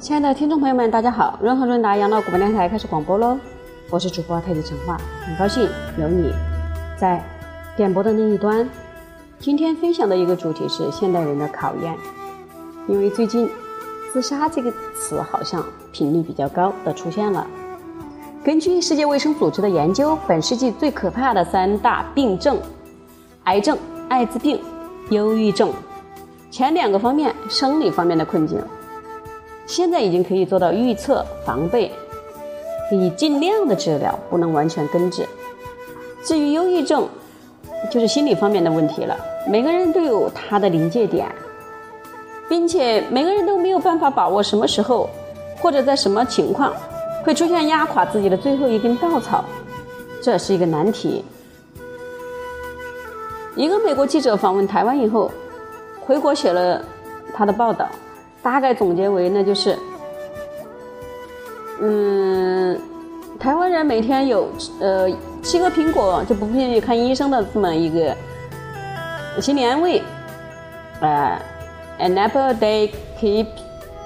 亲爱的听众朋友们，大家好！润和润达养老广播电台开始广播喽，我是主播太极陈化，很高兴有你在点播的那一端。今天分享的一个主题是现代人的考验，因为最近“自杀”这个词好像频率比较高的出现了。根据世界卫生组织的研究，本世纪最可怕的三大病症——癌症、艾滋病、忧郁症，前两个方面生理方面的困境。现在已经可以做到预测、防备，可以尽量的治疗，不能完全根治。至于忧郁症，就是心理方面的问题了。每个人都有他的临界点，并且每个人都没有办法把握什么时候或者在什么情况会出现压垮自己的最后一根稻草，这是一个难题。一个美国记者访问台湾以后，回国写了他的报道。大概总结为，那就是，嗯，台湾人每天有呃七个苹果就不必看医生的这么一个心理安慰，呃，an apple a day keep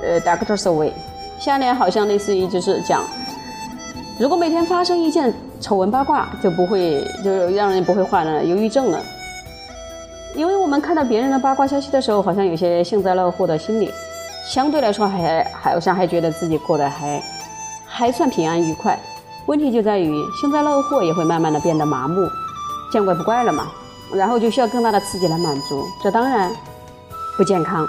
呃 doctors away。下联好像类似于就是讲，如果每天发生一件丑闻八卦，就不会就让人不会患了忧郁症了。因为我们看到别人的八卦消息的时候，好像有些幸灾乐祸的心理。相对来说，还好像还觉得自己过得还还算平安愉快。问题就在于幸灾乐祸也会慢慢的变得麻木，见怪不怪了嘛。然后就需要更大的刺激来满足，这当然不健康。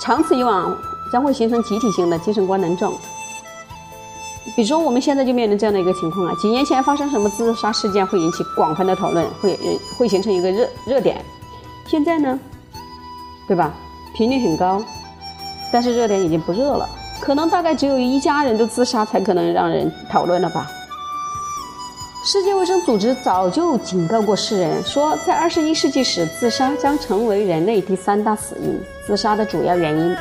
长此以往，将会形成集体性的精神官能症。比如说，我们现在就面临这样的一个情况啊：几年前发生什么自杀事件会引起广泛的讨论，会会形成一个热热点。现在呢，对吧？频率很高。但是热点已经不热了，可能大概只有一家人都自杀才可能让人讨论了吧。世界卫生组织早就警告过世人，说在二十一世纪时，自杀将成为人类第三大死因。自杀的主要原因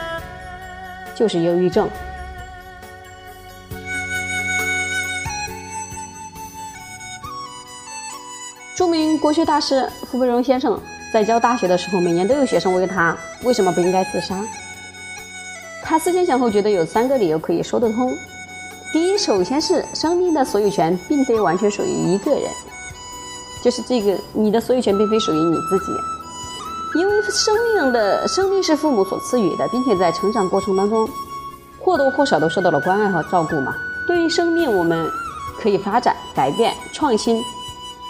就是忧郁症。著名国学大师傅培荣先生在教大学的时候，每年都有学生问他为什么不应该自杀。他思前想后，觉得有三个理由可以说得通。第一，首先是生命的所有权并非完全属于一个人，就是这个你的所有权并非属于你自己，因为生命的生命是父母所赐予的，并且在成长过程当中或多或少都受到了关爱和照顾嘛。对于生命，我们可以发展、改变、创新，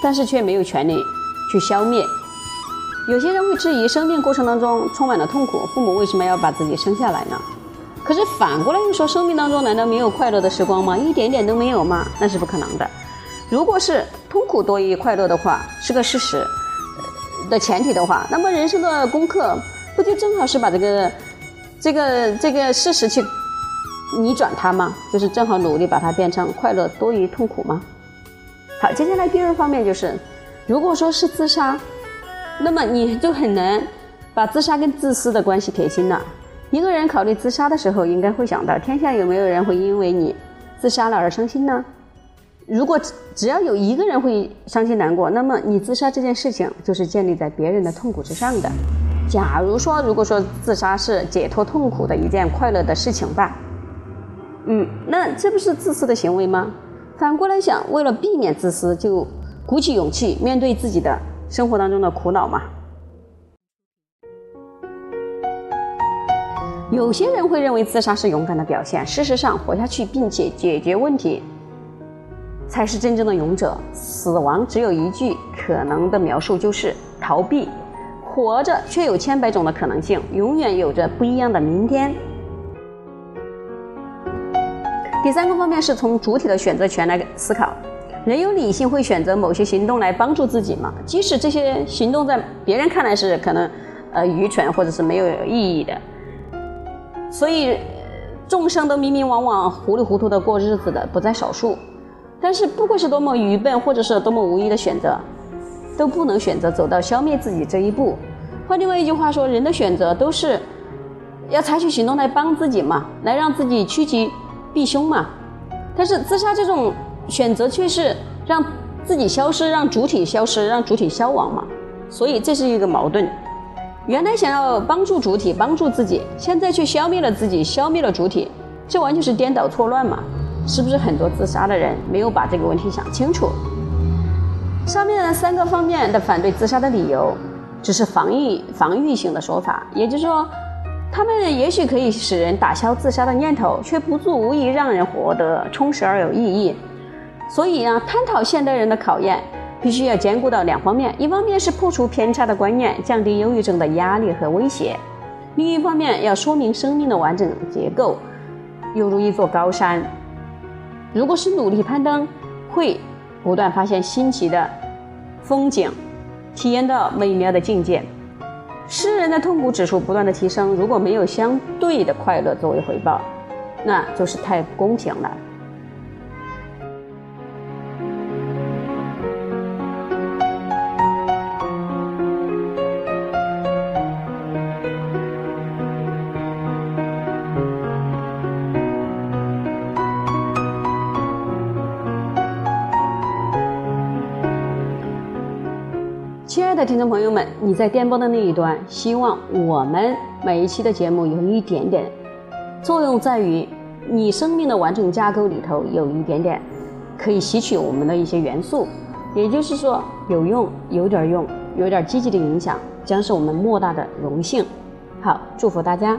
但是却没有权利去消灭。有些人会质疑，生命过程当中充满了痛苦，父母为什么要把自己生下来呢？可是反过来又说，生命当中难道没有快乐的时光吗？一点点都没有吗？那是不可能的。如果是痛苦多于快乐的话，是个事实的前提的话，那么人生的功课不就正好是把这个、这个、这个事实去逆转它吗？就是正好努力把它变成快乐多于痛苦吗？好，接下来第二方面就是，如果说是自杀，那么你就很难把自杀跟自私的关系撇清了。一个人考虑自杀的时候，应该会想到：天下有没有人会因为你自杀了而伤心呢？如果只要有一个人会伤心难过，那么你自杀这件事情就是建立在别人的痛苦之上的。假如说，如果说自杀是解脱痛苦的一件快乐的事情吧，嗯，那这不是自私的行为吗？反过来想，为了避免自私，就鼓起勇气面对自己的生活当中的苦恼嘛。有些人会认为自杀是勇敢的表现，事实上，活下去并且解决问题，才是真正的勇者。死亡只有一句可能的描述，就是逃避。活着却有千百种的可能性，永远有着不一样的明天。第三个方面是从主体的选择权来思考，人有理性会选择某些行动来帮助自己嘛？即使这些行动在别人看来是可能，呃，愚蠢或者是没有意义的。所以，众生都迷迷惘惘、糊里糊涂的过日子的不在少数。但是，不管是多么愚笨，或者是多么无意的选择，都不能选择走到消灭自己这一步。换另外一句话说，人的选择都是要采取行动来帮自己嘛，来让自己趋吉避凶嘛。但是，自杀这种选择却是让自己消失，让主体消失，让主体消亡嘛。所以，这是一个矛盾。原来想要帮助主体帮助自己，现在却消灭了自己，消灭了主体，这完全是颠倒错乱嘛？是不是很多自杀的人没有把这个问题想清楚？上面的三个方面的反对自杀的理由，只是防御防御性的说法，也就是说，他们也许可以使人打消自杀的念头，却不足无疑让人活得充实而有意义。所以啊，探讨现代人的考验，必须要兼顾到两方面：一方面是破除偏差的观念，降低忧郁症的压力和威胁；另一方面要说明生命的完整结构，犹如一座高山。如果是努力攀登，会不断发现新奇的风景，体验到美妙的境界。诗人的痛苦指数不断的提升，如果没有相对的快乐作为回报，那就是太不公平了。的听众朋友们，你在电波的那一端，希望我们每一期的节目有一点点作用，在于你生命的完整架构里头有一点点可以吸取我们的一些元素，也就是说有用，有点用，有点积极的影响，将是我们莫大的荣幸。好，祝福大家。